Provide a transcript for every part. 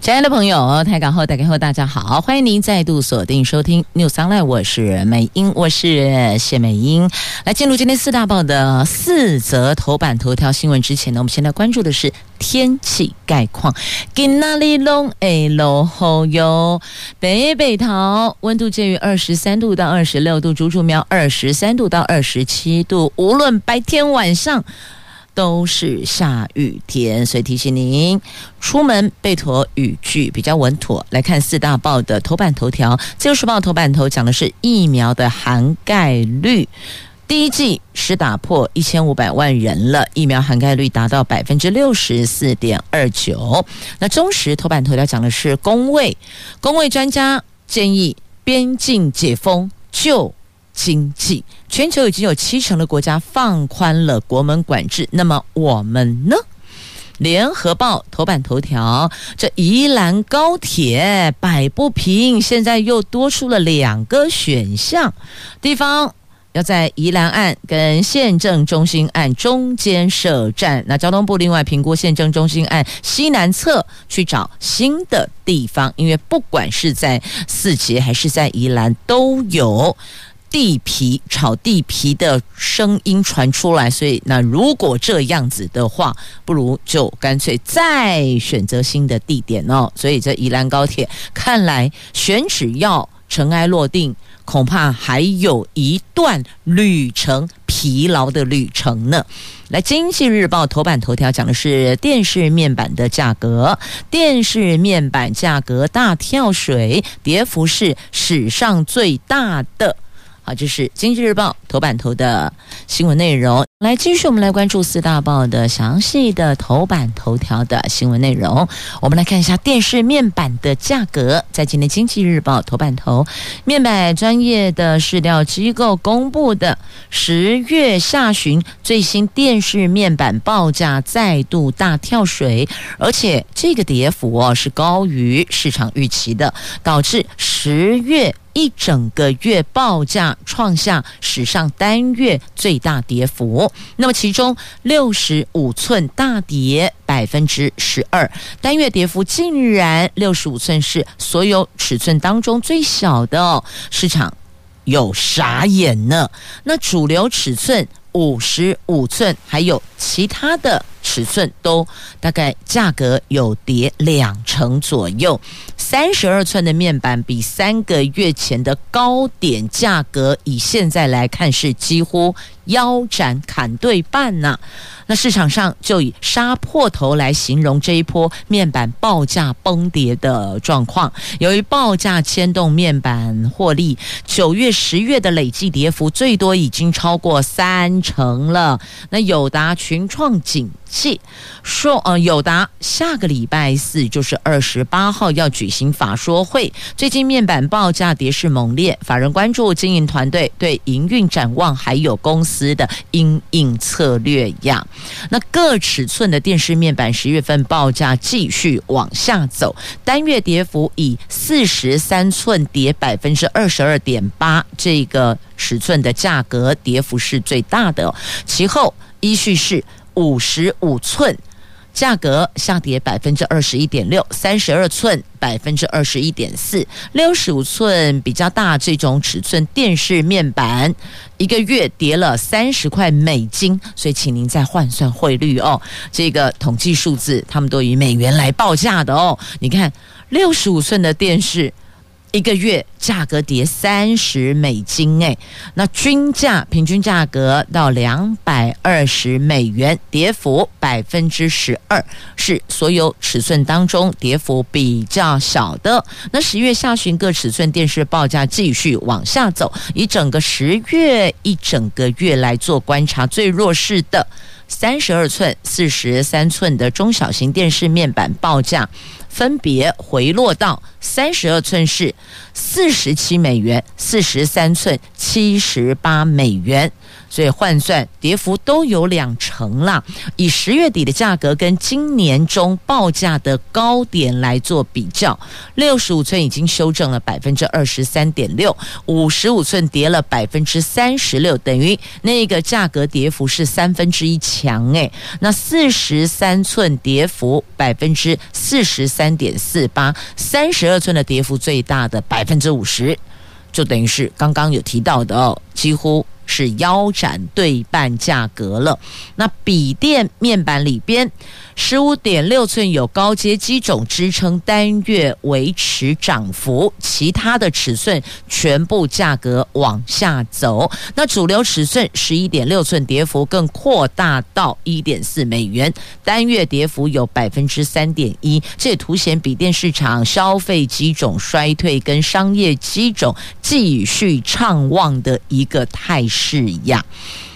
亲爱的朋友，台港后打开后，大家好，欢迎您再度锁定收听 News Online，我是美英，我是谢美英。来进入今天四大报的四则头版头条新闻之前呢，我们先来关注的是天气概况。今哪里拢会落雨哟？北北桃温度介于二十三度到二十六度，竹竹苗二十三度到二十七度，无论白天晚上。都是下雨天，所以提醒您出门备妥雨具比较稳妥。来看四大报的头版头条，《自由时报》头版头讲的是疫苗的涵盖率，第一季是打破一千五百万人了，疫苗涵盖率达到百分之六十四点二九。那中时头版头条讲的是工卫，工卫专家建议边境解封就。经济，全球已经有七成的国家放宽了国门管制，那么我们呢？联合报头版头条，这宜兰高铁摆不平，现在又多出了两个选项，地方要在宜兰岸跟县政中心岸中间设站，那交通部另外评估县政中心岸西南侧去找新的地方，因为不管是在四结还是在宜兰都有。地皮炒地皮的声音传出来，所以那如果这样子的话，不如就干脆再选择新的地点哦。所以这宜兰高铁看来选址要尘埃落定，恐怕还有一段旅程，疲劳的旅程呢。来，《经济日报》头版头条讲的是电视面板的价格，电视面板价格大跳水，跌幅是史上最大的。这是《经济日报》头版头的新闻内容。来，继续我们来关注四大报的详细的头版头条的新闻内容。我们来看一下电视面板的价格，在今天《经济日报》头版头，面板专业的市调机构公布的十月下旬最新电视面板报价再度大跳水，而且这个跌幅哦是高于市场预期的，导致十月。一整个月报价创下史上单月最大跌幅，那么其中六十五寸大跌百分之十二，单月跌幅竟然六十五寸是所有尺寸当中最小的哦，市场有傻眼呢。那主流尺寸五十五寸还有其他的尺寸都大概价格有跌两成左右。三十二寸的面板比三个月前的高点价格，以现在来看是几乎腰斩砍对半呢、那市场上就以杀破头来形容这一波面板报价崩跌的状况。由于报价牵动面板获利，九月、十月的累计跌幅最多已经超过三成了。那友达群创景气说，呃，友达下个礼拜四就是二十八号要举行法说会。最近面板报价跌势猛烈，法人关注经营团队对营运展望，还有公司的因应策略呀。那各尺寸的电视面板十月份报价继续往下走，单月跌幅以四十三寸跌百分之二十二点八，这个尺寸的价格跌幅是最大的。其后依序是五十五寸。价格下跌百分之二十一点六，三十二寸百分之二十一点四，六十五寸比较大这种尺寸电视面板，一个月跌了三十块美金，所以请您再换算汇率哦。这个统计数字他们都以美元来报价的哦。你看六十五寸的电视。一个月价格跌三十美金，哎，那均价平均价格到两百二十美元，跌幅百分之十二，是所有尺寸当中跌幅比较小的。那十月下旬各尺寸电视报价继续往下走，以整个十月一整个月来做观察，最弱势的三十二寸、四十三寸的中小型电视面板报价。分别回落到三十二寸是四十七美元，四十三寸七十八美元。所以换算跌幅都有两成了。以十月底的价格跟今年中报价的高点来做比较，六十五寸已经修正了百分之二十三点六，五十五寸跌了百分之三十六，等于那个价格跌幅是三分之一强诶。那四十三寸跌幅百分之四十三点四八，三十二寸的跌幅最大的百分之五十，就等于是刚刚有提到的哦，几乎。是腰斩对半价格了。那笔电面板里边，十五点六寸有高阶机种支撑单月维持涨幅，其他的尺寸全部价格往下走。那主流尺寸十一点六寸跌幅更扩大到一点四美元，单月跌幅有百分之三点一。这也凸显笔电市场消费机种衰退跟商业机种继续畅旺的一个态势。是一样。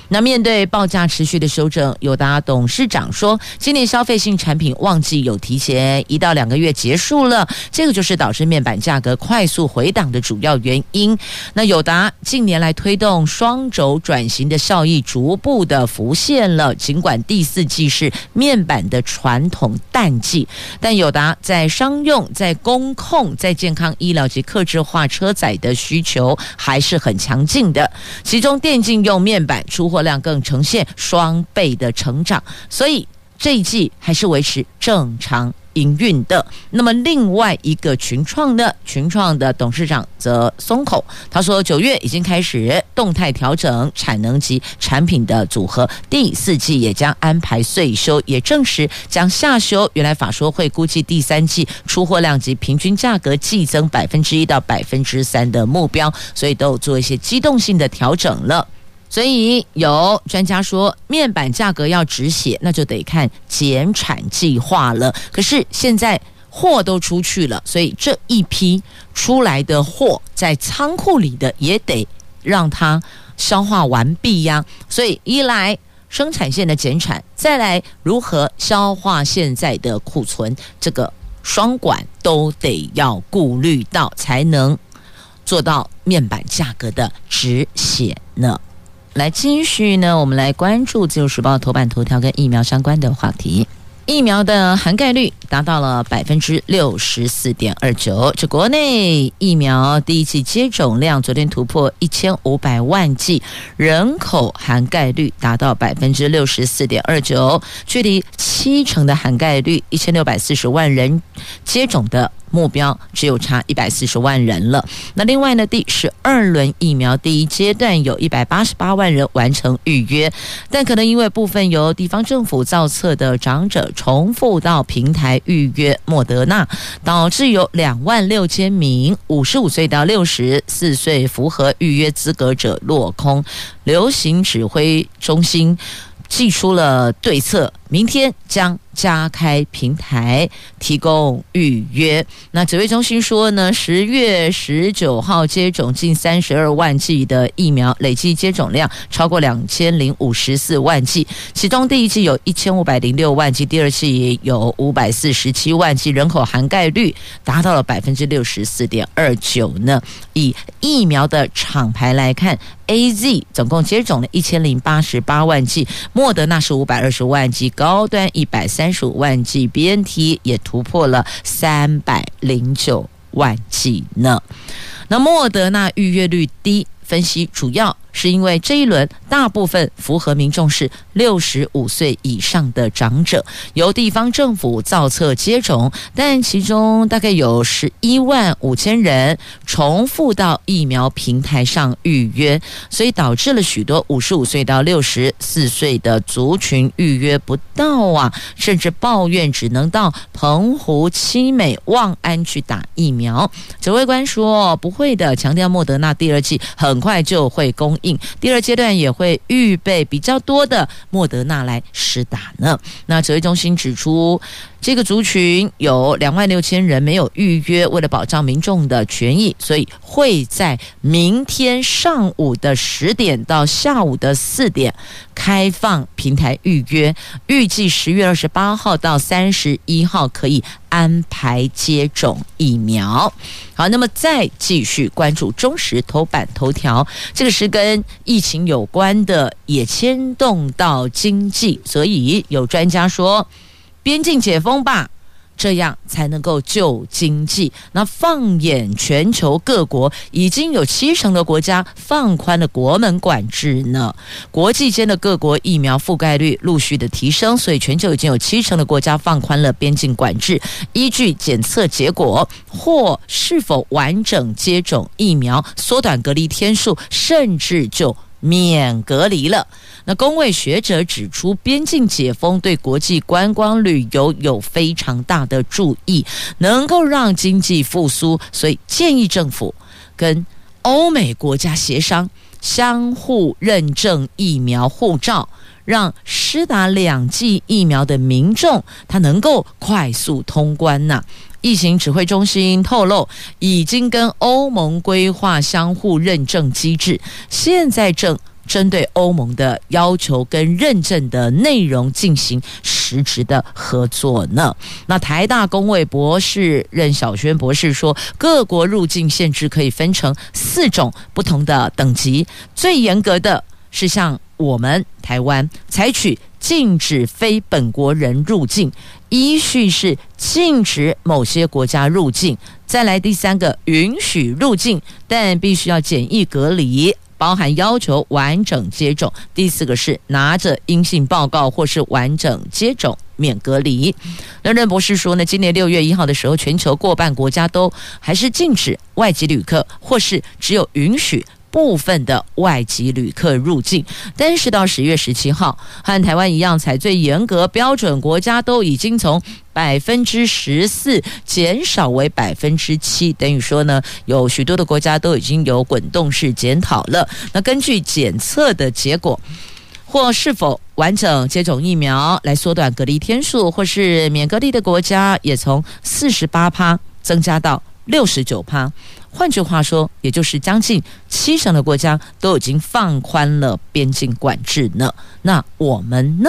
那面对报价持续的修正，友达董事长说，今年消费性产品旺季有提前一到两个月结束了，这个就是导致面板价格快速回档的主要原因。那友达近年来推动双轴转型的效益逐步的浮现了，尽管第四季是面板的传统淡季，但友达在商用、在工控、在健康医疗及客制化车载的需求还是很强劲的，其中电竞用面板出货量更呈现双倍的成长，所以这一季还是维持正常营运的。那么另外一个群创呢，群创的董事长则松口，他说九月已经开始动态调整产能及产品的组合，第四季也将安排岁修，也证实将下修原来法说会估计第三季出货量及平均价格季增百分之一到百分之三的目标，所以都做一些机动性的调整了。所以有专家说，面板价格要止血，那就得看减产计划了。可是现在货都出去了，所以这一批出来的货在仓库里的也得让它消化完毕呀。所以一来生产线的减产，再来如何消化现在的库存，这个双管都得要顾虑到，才能做到面板价格的止血呢。来继续呢，我们来关注《自由时报》头版头条跟疫苗相关的话题。疫苗的涵盖率达到了百分之六十四点二九，这国内疫苗第一剂接种量昨天突破一千五百万剂，人口涵盖率达到百分之六十四点二九，距离七成的涵盖率一千六百四十万人接种的。目标只有差一百四十万人了。那另外呢，第十二轮疫苗第一阶段有一百八十八万人完成预约，但可能因为部分由地方政府造册的长者重复到平台预约莫德纳，导致有两万六千名五十五岁到六十四岁符合预约资格者落空。流行指挥中心寄出了对策，明天将。加开平台提供预约。那指挥中心说呢，十月十九号接种近三十二万剂的疫苗，累计接种量超过两千零五十四万剂。其中第一剂有一千五百零六万剂，第二剂也有五百四十七万剂，人口涵盖率达到了百分之六十四点二九呢。以疫苗的厂牌来看，AZ 总共接种了一千零八十八万剂，莫德纳是五百二十万剂，高高端一百三。十五万剂，BNT 也突破了三百零九万剂呢。那莫德纳预约率低，分析主要。是因为这一轮大部分符合民众是六十五岁以上的长者，由地方政府造册接种，但其中大概有十一万五千人重复到疫苗平台上预约，所以导致了许多五十五岁到六十四岁的族群预约不到啊，甚至抱怨只能到澎湖、七美、望安去打疫苗。指挥官说不会的，强调莫德纳第二剂很快就会供。第二阶段也会预备比较多的莫德纳来施打呢。那指挥中心指出，这个族群有两万六千人没有预约，为了保障民众的权益，所以会在明天上午的十点到下午的四点开放平台预约，预计十月二十八号到三十一号可以安排接种疫苗。好，那么再继续关注中时头版头条，这个是跟疫情有关的，也牵动到经济，所以有专家说，边境解封吧。这样才能够救经济。那放眼全球各国，已经有七成的国家放宽了国门管制呢。国际间的各国疫苗覆盖率陆续的提升，所以全球已经有七成的国家放宽了边境管制。依据检测结果或是否完整接种疫苗，缩短隔离天数，甚至就免隔离了。那公位学者指出，边境解封对国际观光旅游有非常大的助益，能够让经济复苏，所以建议政府跟欧美国家协商，相互认证疫苗护照，让施打两剂疫苗的民众他能够快速通关呐。疫情指挥中心透露，已经跟欧盟规划相互认证机制，现在正。针对欧盟的要求跟认证的内容进行实质的合作呢？那台大公卫博士任小轩博士说，各国入境限制可以分成四种不同的等级，最严格的是像我们台湾采取禁止非本国人入境，依序是禁止某些国家入境，再来第三个允许入境，但必须要检疫隔离。包含要求完整接种，第四个是拿着阴性报告或是完整接种免隔离。那任博士说呢，今年六月一号的时候，全球过半国家都还是禁止外籍旅客，或是只有允许。部分的外籍旅客入境，但是到十月十七号，和台湾一样采最严格标准，国家都已经从百分之十四减少为百分之七，等于说呢，有许多的国家都已经有滚动式检讨了。那根据检测的结果，或是否完整接种疫苗来缩短隔离天数，或是免隔离的国家，也从四十八趴增加到六十九趴。换句话说，也就是将近七成的国家都已经放宽了边境管制呢。那我们呢？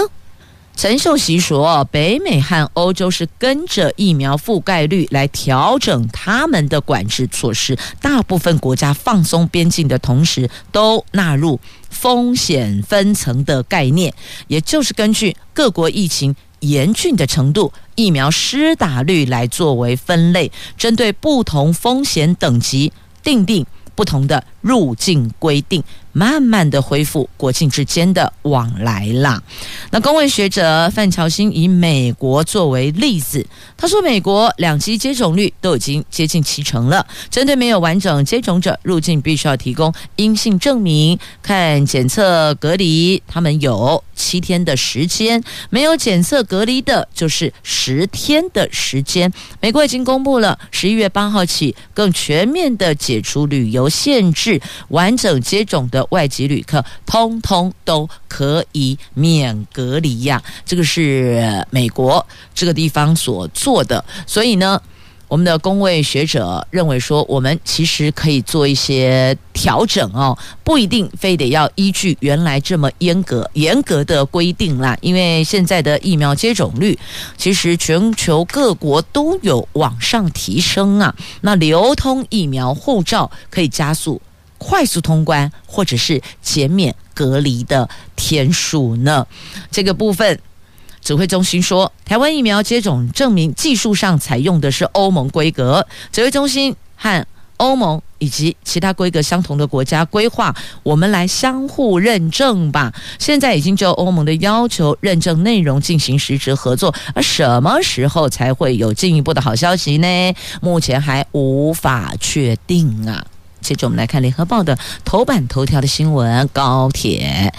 陈秀熙说，北美和欧洲是跟着疫苗覆盖率来调整他们的管制措施。大部分国家放松边境的同时，都纳入风险分层的概念，也就是根据各国疫情严峻的程度，疫苗施打率来作为分类，针对不同风险等级定定不同的入境规定。慢慢的恢复国境之间的往来啦。那公卫学者范乔新以美国作为例子，他说美国两剂接种率都已经接近七成了。针对没有完整接种者入境，必须要提供阴性证明，看检测隔离，他们有七天的时间；没有检测隔离的，就是十天的时间。美国已经公布了十一月八号起更全面的解除旅游限制，完整接种的。外籍旅客通通都可以免隔离呀，这个是美国这个地方所做的。所以呢，我们的公卫学者认为说，我们其实可以做一些调整哦，不一定非得要依据原来这么严格严格的规定啦。因为现在的疫苗接种率，其实全球各国都有往上提升啊。那流通疫苗护照可以加速。快速通关，或者是减免隔离的天数呢？这个部分，指挥中心说，台湾疫苗接种证明技术上采用的是欧盟规格。指挥中心和欧盟以及其他规格相同的国家规划，我们来相互认证吧。现在已经就欧盟的要求认证内容进行实质合作，而什么时候才会有进一步的好消息呢？目前还无法确定啊。接着我们来看《联合报》的头版头条的新闻：高铁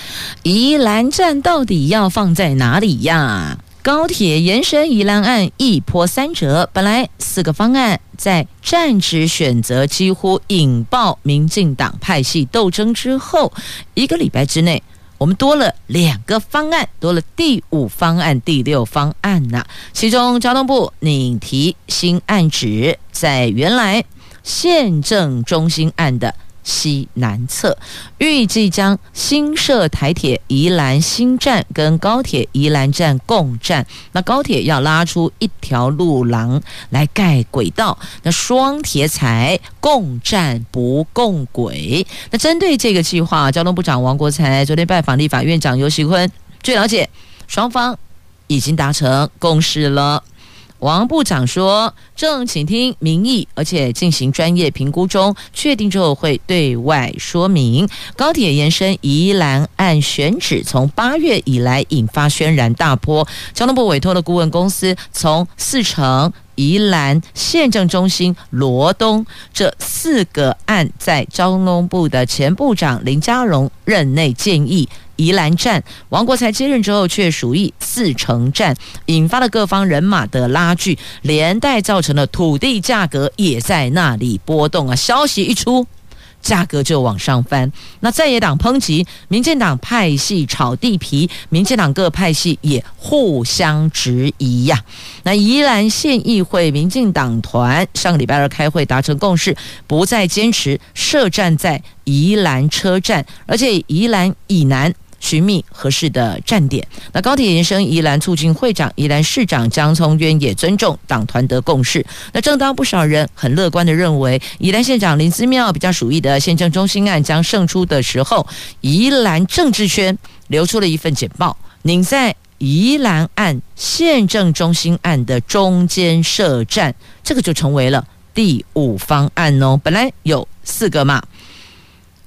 宜兰站到底要放在哪里呀？高铁延伸宜兰案一波三折，本来四个方案在站址选择几乎引爆民进党派系斗争之后，一个礼拜之内，我们多了两个方案，多了第五方案、第六方案呐。其中交通部拟提新案址，在原来。宪政中心案的西南侧，预计将新设台铁宜兰新站跟高铁宜兰站共站。那高铁要拉出一条路廊来盖轨道，那双铁彩共站不共轨。那针对这个计划，交通部长王国材昨天拜访立法院长游锡堃，据了解，双方已经达成共识了。王部长说，正请听民意，而且进行专业评估中，确定之后会对外说明。高铁延伸宜兰案选址，从八月以来引发轩然大波。交通部委托的顾问公司从四城、宜兰县政中心、罗东这四个案，在交通部的前部长林佳龙任内建议。宜兰站，王国材接任之后却属意四城站，引发了各方人马的拉锯，连带造成了土地价格也在那里波动啊！消息一出，价格就往上翻。那在野党抨击，民进党派系炒地皮，民进党各派系也互相质疑呀、那宜兰县议会民进党团上个礼拜二开会达成共识，不再坚持设站在宜兰车站，而且宜兰以南。寻觅合适的站点。那高铁延伸宜兰促进会长、宜兰市长江聪渊也尊重党团的共识。那正当不少人很乐观地认为宜兰县长林思妙比较属意的县政中心案将胜出的时候，宜兰政治圈流出了一份简报，拟在宜兰案县政中心案的中间设站，这个就成为了第五方案哦。本来有四个嘛，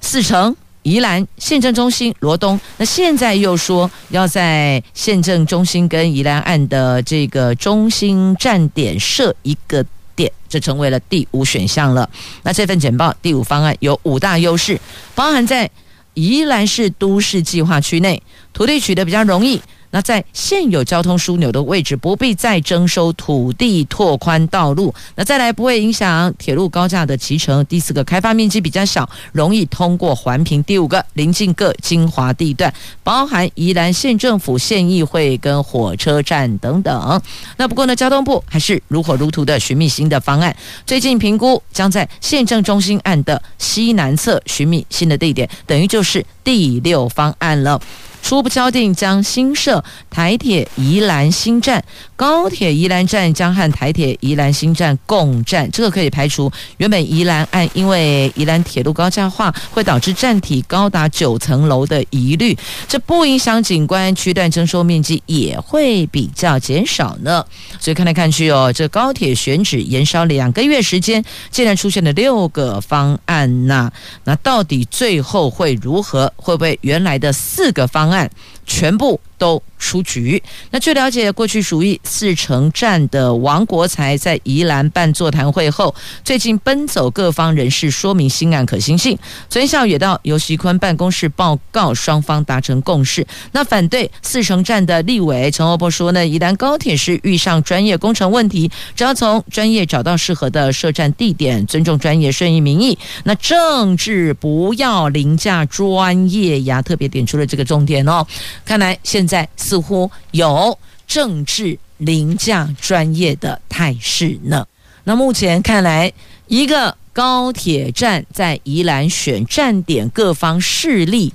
四成。宜兰县政中心罗东，那现在又说要在县政中心跟宜兰岸的这个中心站点设一个点，这成为了第五选项了。那这份简报第五方案有五大优势，包含在宜兰市都市计划区内，土地取得比较容易。那在现有交通枢纽的位置，不必再征收土地拓宽道路。那再来不会影响铁路高架的骑乘。第四个，开发面积比较小，容易通过环评。第五个，临近各精华地段，包含宜兰县政府、县议会跟火车站等等。那不过呢，交通部还是如火如荼的寻觅新的方案。最近评估将在县政中心案的西南侧寻觅新的地点，等于就是第六方案了。初步敲定将新设台铁宜兰新站，高铁宜兰站将和台铁宜兰新站共站，这个可以排除原本宜兰案因为宜兰铁路高架化会导致站体高达九层楼的疑虑，这不影响景观，区段征收面积也会比较减少呢。所以看来看去哦，这高铁选址延烧两个月时间，竟然出现了六个方案呐、那到底最后会如何？会不会原来的四个方案全部都出局。那据了解，过去属于四城站的王国材在宜兰办座谈会后，最近奔走各方人士说明新案可行性。昨天下午也到游锡堃办公室报告，双方达成共识。那反对四城站的立委陈欧珀说呢，宜兰高铁是遇上专业工程问题，只要从专业找到适合的设站地点，尊重专业，顺应民意。那政治不要凌驾专业呀，特别点出了这个重点哦。看来现在。似乎有政治凌驾专业的态势呢。那目前看来，一个高铁站在宜兰选站点，各方势力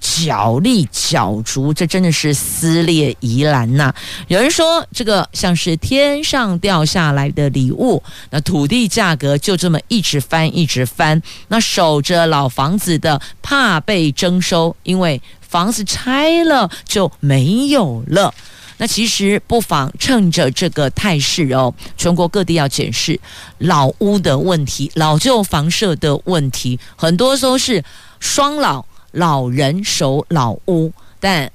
角力角逐，这真的是撕裂宜兰呐。有人说，这个像是天上掉下来的礼物。那土地价格就这么一直翻，一直翻。那守着老房子的怕被征收，因为。房子拆了就没有了，那其实不妨趁着这个态势哦，全国各地要检视老屋的问题、老旧房舍的问题，很多都是双老老人守老屋，但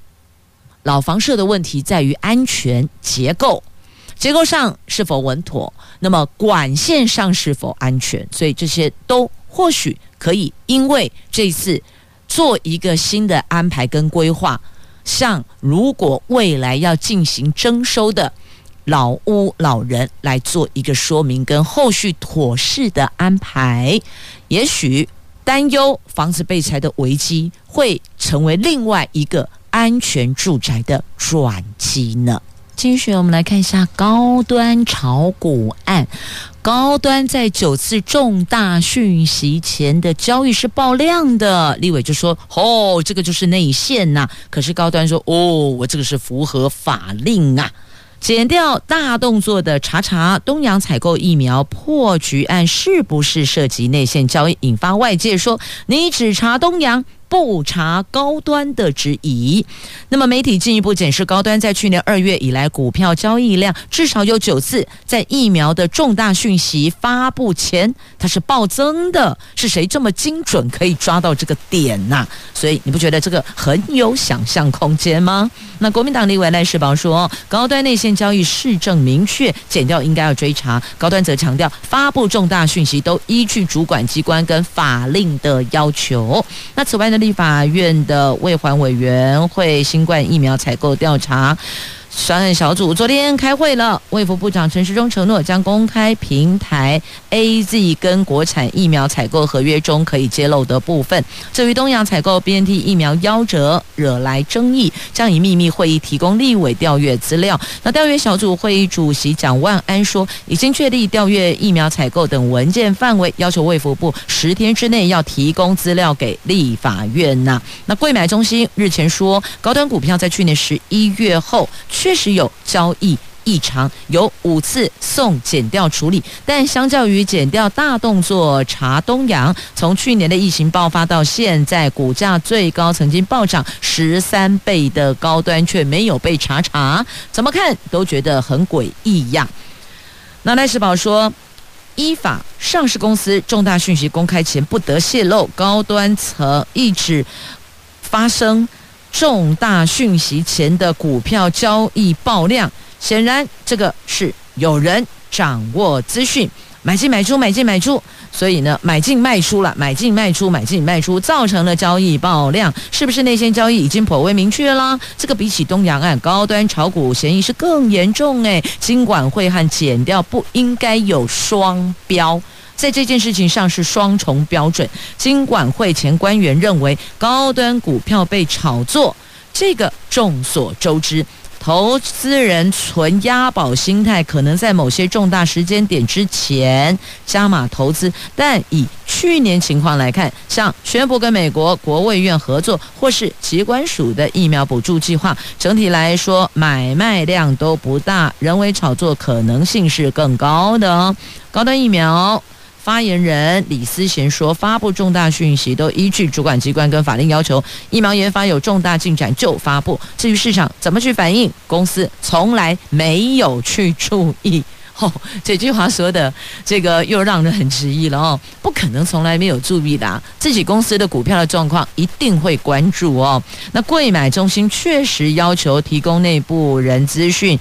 老房舍的问题在于安全结构，结构上是否稳妥，那么管线上是否安全，所以这些都或许可以因为这次。做一个新的安排跟规划，像如果未来要进行征收的老屋老人来做一个说明跟后续妥适的安排，也许担忧房子被拆的危机会成为另外一个安全住宅的转机呢。继续我们来看一下高端炒股案。高端在九次重大讯息前的交易是爆量的，立委就说：“哦，这个就是内线呐。”可是高端说：“哦，我这个是符合法令啊。”检调大动作的查查东洋采购疫苗破局案是不是涉及内线交易，引发外界说：“你只查东洋。”不查高端的质疑，那么媒体进一步检视高端在去年二月以来股票交易量至少有九次在疫苗的重大讯息发布前它是暴增的，是谁这么精准可以抓到这个点呐、所以你不觉得这个很有想象空间吗？那国民党立委赖世宝说，高端内线交易市政明确，减掉应该要追查。高端则强调，发布重大讯息都依据主管机关跟法令的要求。那此外呢？立法院的卫环委员会新冠疫苗采购调查。专案小组昨天开会了，卫福部长陈时中承诺将公开平台 AZ 跟国产疫苗采购合约中可以揭露的部分。至于东洋采购 BNT 疫苗夭折惹来争议，将以秘密会议提供立委调阅资料。那调阅小组会议主席蒋万安说，已经确立调阅疫苗采购等文件范围，要求卫福部十天之内要提供资料给立法院呐。那贵买中心日前说，高端股票在去年十一月后。确实有交易异常，有五次送检调处理，但相较于检调大动作查东阳，从去年的疫情爆发到现在，股价最高曾经暴涨十三倍的高端却没有被查查，怎么看都觉得很诡异呀。那赖世宝说，依法上市公司重大讯息公开前不得泄露，高端曾一直发生。重大讯息前的股票交易爆量，显然这个是有人掌握资讯，买进买出，买进买出，所以呢，买进卖出了，买进卖出，买进卖出，造成了交易爆量，是不是内线交易已经颇为明确了？这个比起东洋案高端炒股嫌疑是更严重诶，金管会和减掉不应该有双标。在这件事情上是双重标准。金管会前官员认为高端股票被炒作，这个众所周知。投资人存押宝心态，可能在某些重大时间点之前加码投资。但以去年情况来看，像宣布跟美国国卫院合作，或是疾管署的疫苗补助计划，整体来说买卖量都不大，人为炒作可能性是更高的。高端疫苗。发言人李思贤说：“发布重大讯息都依据主管机关跟法令要求，疫苗研发有重大进展就发布。至于市场怎么去反应，公司从来没有去注意。”哦，这句话说的这个又让人很迟疑了哦，不可能从来没有注意的，自己公司的股票的状况一定会关注哦。那贵买中心确实要求提供内部人资讯。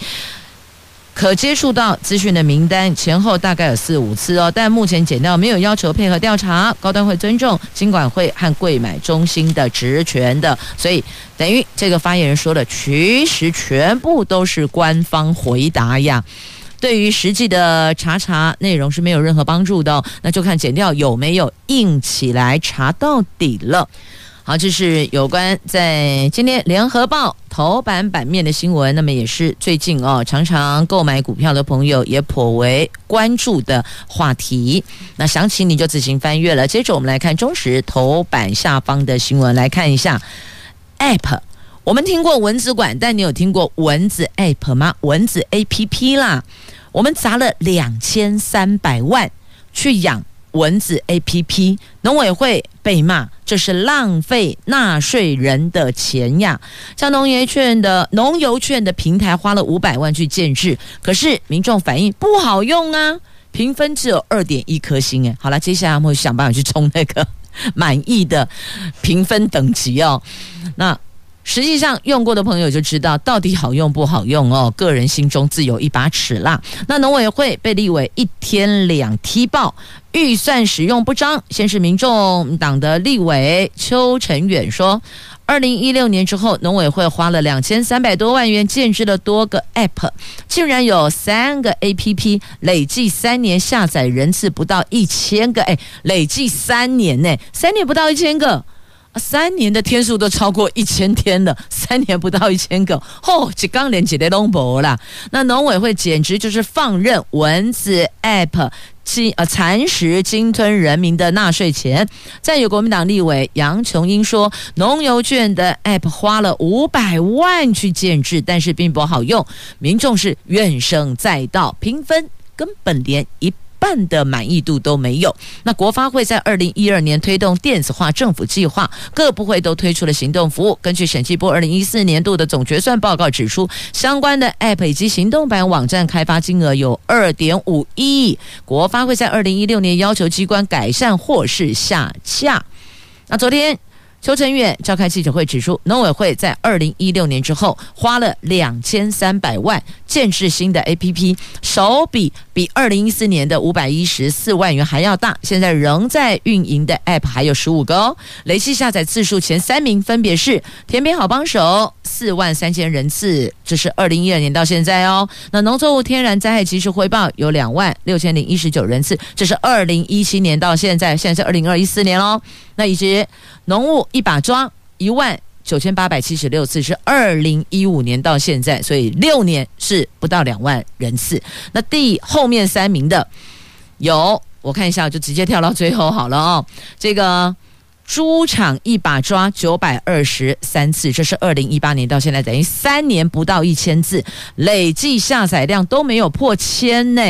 可接触到资讯的名单前后大概有四五次哦，但目前检调没有要求配合调查，高端会尊重金管会和柜买中心的职权的，所以等于这个发言人说的，其实全部都是官方回答呀。对于实际的查查内容是没有任何帮助的哦，那就看检调有没有硬起来查到底了。好，这是有关在今天联合报头版版面的新闻，那么也是最近哦，常常购买股票的朋友也颇为关注的话题。那详情你就自行翻阅了。接着我们来看中时头版下方的新闻，来看一下 App。我们听过蚊子馆，但你有听过蚊子 App 吗？蚊子 APP 啦，我们砸了两千三百万去养。蚊子 APP，农委会被骂，这是浪费纳税人的钱呀！像农业券的农游券的平台花了五百万去建置，可是民众反映不好用啊，评分只有二点一颗星诶。好了，接下来我们会想办法去冲那个 满意的评分等级哦。那。实际上用过的朋友就知道到底好用不好用哦，个人心中自有一把尺啦。那农委会被立委一天两踢爆，预算使用不彰。先是民众党的立委邱成远说，二零一六年之后，农委会花了两千三百多万元建置了多个 App，竟然有三个 APP 累计三年下载人次不到一千个，哎，累计三年呢，三年不到一千个。三年的天数都超过一千天了，三年不到一千个，哦，这刚连几的都没了。那农委会简直就是放任蚊子 App 侵呃蚕食鲸吞人民的纳税钱。再有国民党立委杨琼英说，农游券的 App 花了五百万去建置，但是并不好用，民众是怨声载道，评分根本连一。半的满意度都没有。那国发会在二零一二年推动电子化政府计划，各部会都推出了行动服务。根据审计部二零一四年度的总决算报告指出，相关的 App 以及行动版网站开发金额有二点五亿。国发会在二零一六年要求机关改善或是下架。那昨天。邱成远召开记者会指出，农委会在二零一六年之后花了两千三百万建制新的 APP，手笔比二零一四年的五百一十四万元还要大。现在仍在运营的 App 还有十五个哦，累计下载次数前三名分别是田边好帮手四万三千人次，这是二零一二年到现在哦。那农作物天然灾害及时汇报有两万六千零一十九人次，这是二零一七年到现在，现在是二零二一四年哦。那以及农务一把抓一万九千八百七十六次，是二零一五年到现在，所以六年是不到两万人次。那第后面三名的有，我看一下，就直接跳到最后好了哦。这个猪场一把抓九百二十三次，这是二零一八年到现在，等于三年不到一千次，累计下载量都没有破千呢。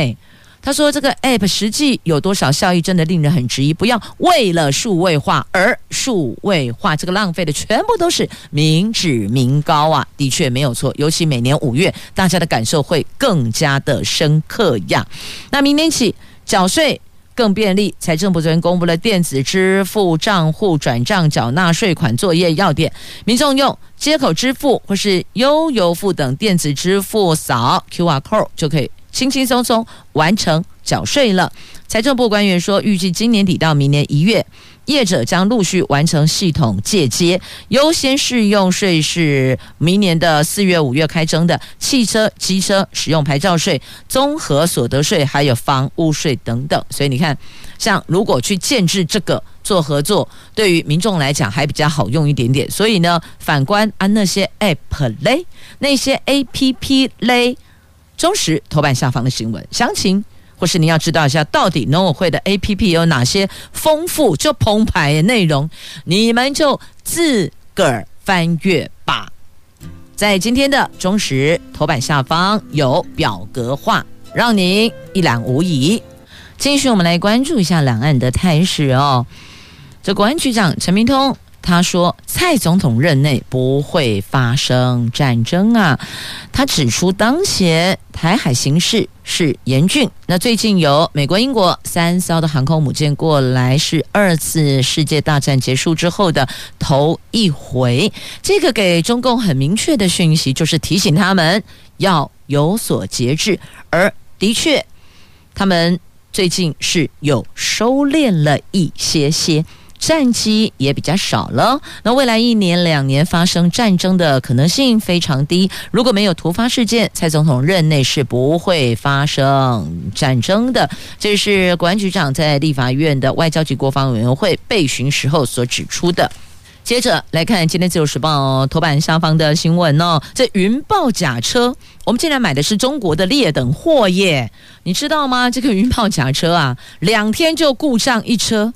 他说：“这个 app 实际有多少效益，真的令人很质疑。不要为了数位化而数位化，这个浪费的全部都是民脂民膏啊！的确没有错，尤其每年五月，大家的感受会更加的深刻呀。那明年起缴税更便利，财政部昨天公布了电子支付账户转账缴纳税款作业要点，民众用接口支付或是悠游付等电子支付扫 QR code 就可以。”轻轻松松完成缴税了。财政部官员说，预计今年底到明年一月，业者将陆续完成系统借接，优先适用税是明年的四月、五月开征的汽车、机车使用牌照税、综合所得税，还有房屋税等等。所以你看，像如果去建制这个做合作，对于民众来讲还比较好用一点点。所以呢，反观啊那些 App 嘞，那些 APP 嘞。中时头版下方的新闻详情，或是你要知道一下，到底农委会的 APP 有哪些丰富就澎湃的内容，你们就自个儿翻阅吧。在今天的中时头版下方有表格化，让您一览无遗。继续，我们来关注一下两岸的态势哦。这国安局长陈明通。他说：“蔡总统任内不会发生战争啊！”他指出，当前台海形势是严峻。那最近有美国、英国三艘的航空母舰过来，是二次世界大战结束之后的头一回。这个给中共很明确的讯息，就是提醒他们要有所节制。而的确，他们最近是有收敛了一些些。战机也比较少了，那未来一年两年发生战争的可能性非常低。如果没有突发事件，蔡总统任内是不会发生战争的。这是国安局长在立法院的外交及国防委员会备询时候所指出的。接着来看今天自由时报头版下方的新闻哦，这云豹甲车，我们竟然买的是中国的劣等货耶，你知道吗？这个云豹甲车啊，两天就故障一车。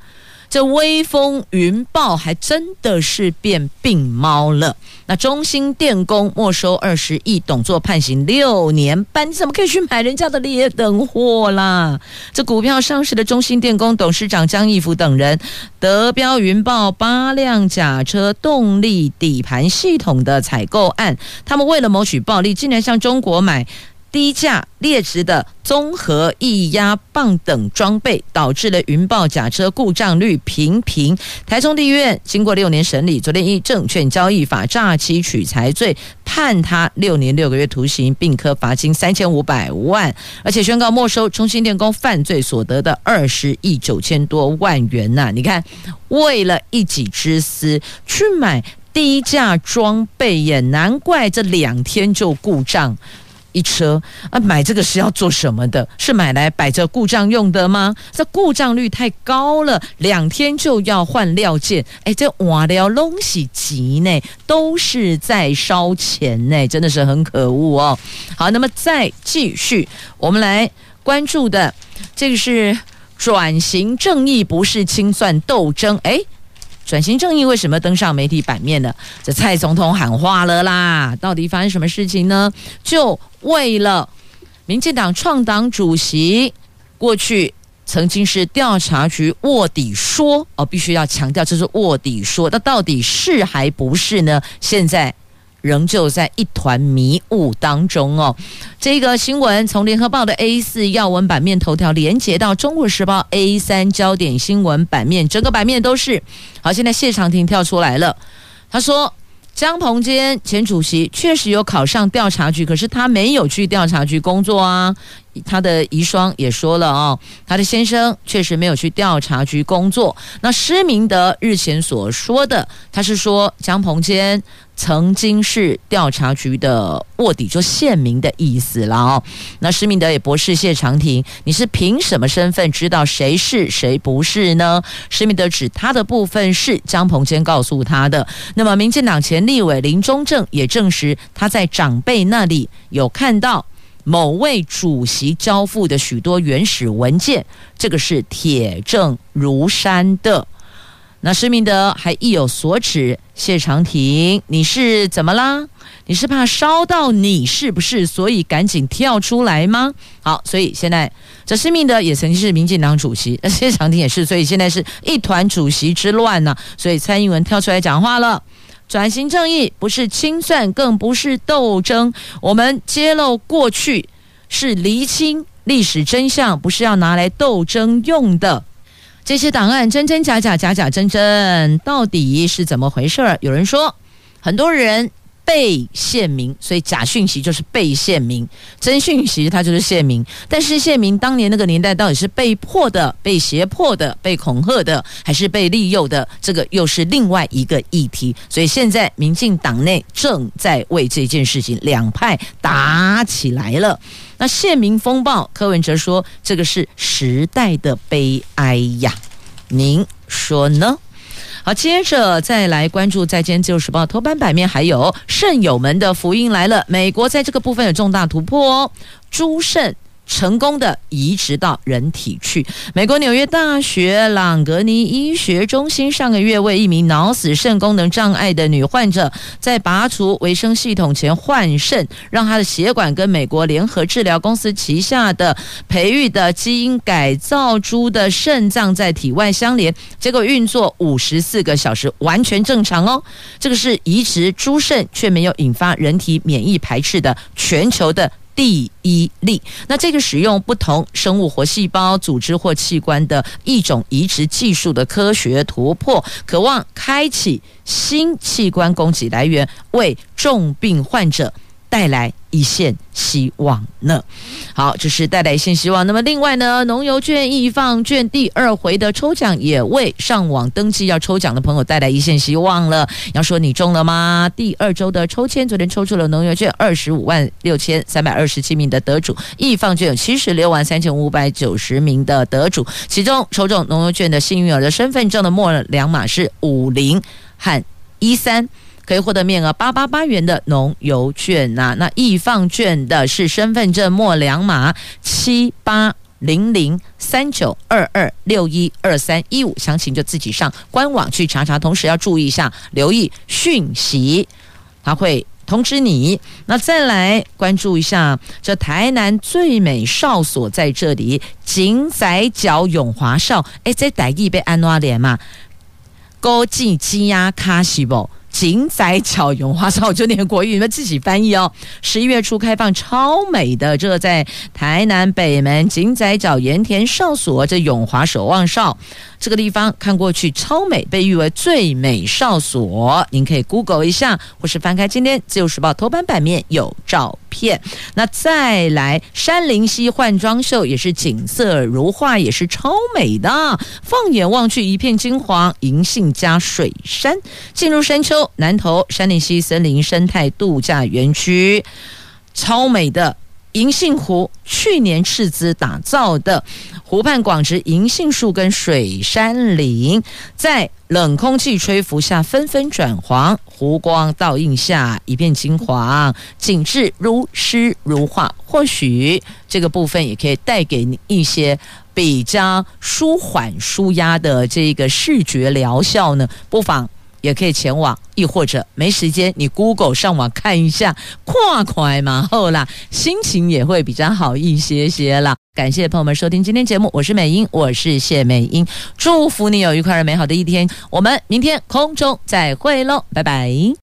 这威风云豹还真的是变病猫了。那中兴电工没收二十亿，董座判刑六年半，你怎么可以去买人家的劣等货啦？这股票上市的中兴电工董事长江义福等人德标云豹八辆甲车动力底盘系统的采购案，他们为了谋取暴利，竟然向中国买。低价劣质的综合液压棒等装备，导致了云豹甲车故障率频频。台中地院经过六年审理，昨天以证券交易法诈欺取财罪判他六年六个月徒刑，并科罚金三千五百万，而且宣告没收中兴电工犯罪所得的二十亿九千多万元呐！你看，为了一己之私去买低价装备，也难怪这两天就故障。一车啊，买这个是要做什么的？是买来摆着故障用的吗？这故障率太高了，两天就要换料件。哎，这瓦料东西急呢，都是在烧钱呢，真的是很可恶哦。好，那么再继续，我们来关注的这个是转型正义，不是清算斗争。哎。转型正义为什么登上媒体版面呢？这蔡总统喊话了啦！到底发生什么事情呢？就为了民进党创党主席过去曾经是调查局卧底说哦，必须要强调这是卧底说，那到底是还不是呢？现在。仍旧在一团迷雾当中哦。这个新闻从联合报的 A 四要闻版面头条连接到中国时报 A 三焦点新闻版面，整个版面都是。好，现在谢长廷跳出来了，他说江鹏坚前主席确实有考上调查局，可是他没有去调查局工作啊。他的遗孀也说了哦，他的先生确实没有去调查局工作。那施明德日前所说的，他是说江鹏坚。曾经是调查局的卧底，就谢明的意思了哦。那施明德也博士谢长廷，你是凭什么身份知道谁是谁不是呢？施明德指他的部分是江鹏坚告诉他的。那么民进党前立委林中正也证实他在长辈那里有看到某位主席交付的许多原始文件，这个是铁证如山的。那施明德还意有所指，谢长廷，你是怎么啦？你是怕烧到你是不是？所以赶紧跳出来吗？好，所以现在这施明德也曾经是民进党主席，那谢长廷也是，所以现在是一团主席之乱呢、所以蔡英文跳出来讲话了：转型正义不是清算，更不是斗争。我们揭露过去是厘清历史真相，不是要拿来斗争用的。这些档案真真假假，假假真真，到底是怎么回事儿？有人说，很多人被宪民，所以假讯息就是被宪民，真讯息它就是宪民。但是宪民当年那个年代到底是被迫的、被胁迫的、被恐吓的，还是被利诱的？这个又是另外一个议题。所以现在民进党内正在为这件事情两派打起来了。那宪民风暴，柯文哲说这个是时代的悲哀呀，您说呢？好，接着再来关注在今天《自由时报》头版版面，还有圣友们的福音来了，美国在这个部分有重大突破哦，猪肾。成功的移植到人体去。美国纽约大学朗格尼医学中心上个月为一名脑死肾功能障碍的女患者，在拔除维生系统前换肾，让她的血管跟美国联合治疗公司旗下的培育的基因改造猪的肾脏在体外相连，结果运作五十四个小时完全正常哦。这个是移植猪肾却没有引发人体免疫排斥的全球的。第一例，那这个使用不同生物活细胞、组织或器官的一种移植技术的科学突破，渴望开启新器官供给来源，为重病患者带来一线希望呢。好，这是带来一线希望。那么另外呢，农游券、易放券第二回的抽奖也为上网登记要抽奖的朋友带来一线希望了。要说你中了吗？第二周的抽签，昨天抽出了农游券二十五万六千三百二十七名的得主，易放券有七十六万三千五百九十名的得主，其中抽中农游券的幸运儿的身份证的末两码是五零和一三。可以获得面额八八八元的农游券呐、啊，那易放券的是身份证末两码七八零零三九二二六一二三一五，详情就自己上官网去查查，同时要注意一下，留意讯息，他会通知你。那再来关注一下，这台南最美哨所在这里，井仔角永华哨，哎，在台语被安怎念嘛？高进鸡鸭卡西不？井仔角永华哨，就念国语，你们自己翻译哦。十一月初开放超美的，这在台南北门井仔角盐田哨所，这永华守望哨。这个地方看过去超美，被誉为最美哨所。您可以 Google 一下，或是翻开今天《自由时报》头版版面有照片。那再来山林溪换装秀，也是景色如画，也是超美的。放眼望去，一片金黄银杏加水杉。进入山丘，南投山林溪森林生态度假园区。超美的银杏湖，去年斥资打造的湖畔广植银杏树跟水杉林，在冷空气吹拂下纷纷转黄，湖光倒映下一片金黄，景致如诗如画。或许这个部分也可以带给你一些比较舒缓、舒压的这个视觉疗效呢，不妨。也可以前往，亦或者没时间，你 Google 上网看一下，跨快嘛 后啦，心情也会比较好一些些啦。感谢朋友们收听今天节目，我是美英，我是谢美英，祝福你有愉快而美好的一天，我们明天空中再会喽，拜拜。